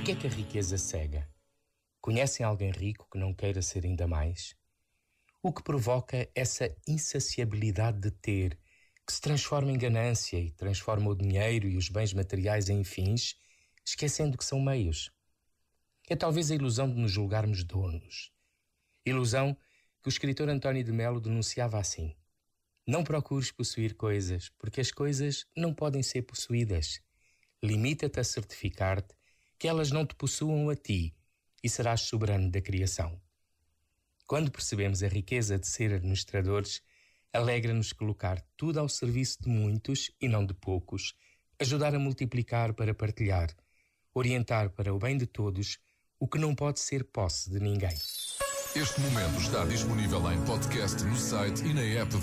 Por que é que a riqueza cega? Conhecem alguém rico que não queira ser ainda mais? O que provoca essa insaciabilidade de ter, que se transforma em ganância e transforma o dinheiro e os bens materiais em fins, esquecendo que são meios? É talvez a ilusão de nos julgarmos donos. Ilusão que o escritor António de Melo denunciava assim. Não procures possuir coisas, porque as coisas não podem ser possuídas. Limita-te a certificar-te que elas não te possuam a ti e serás soberano da criação. Quando percebemos a riqueza de ser administradores, alegra-nos colocar tudo ao serviço de muitos e não de poucos, ajudar a multiplicar para partilhar, orientar para o bem de todos o que não pode ser posse de ninguém. Este momento está disponível em podcast no site e na app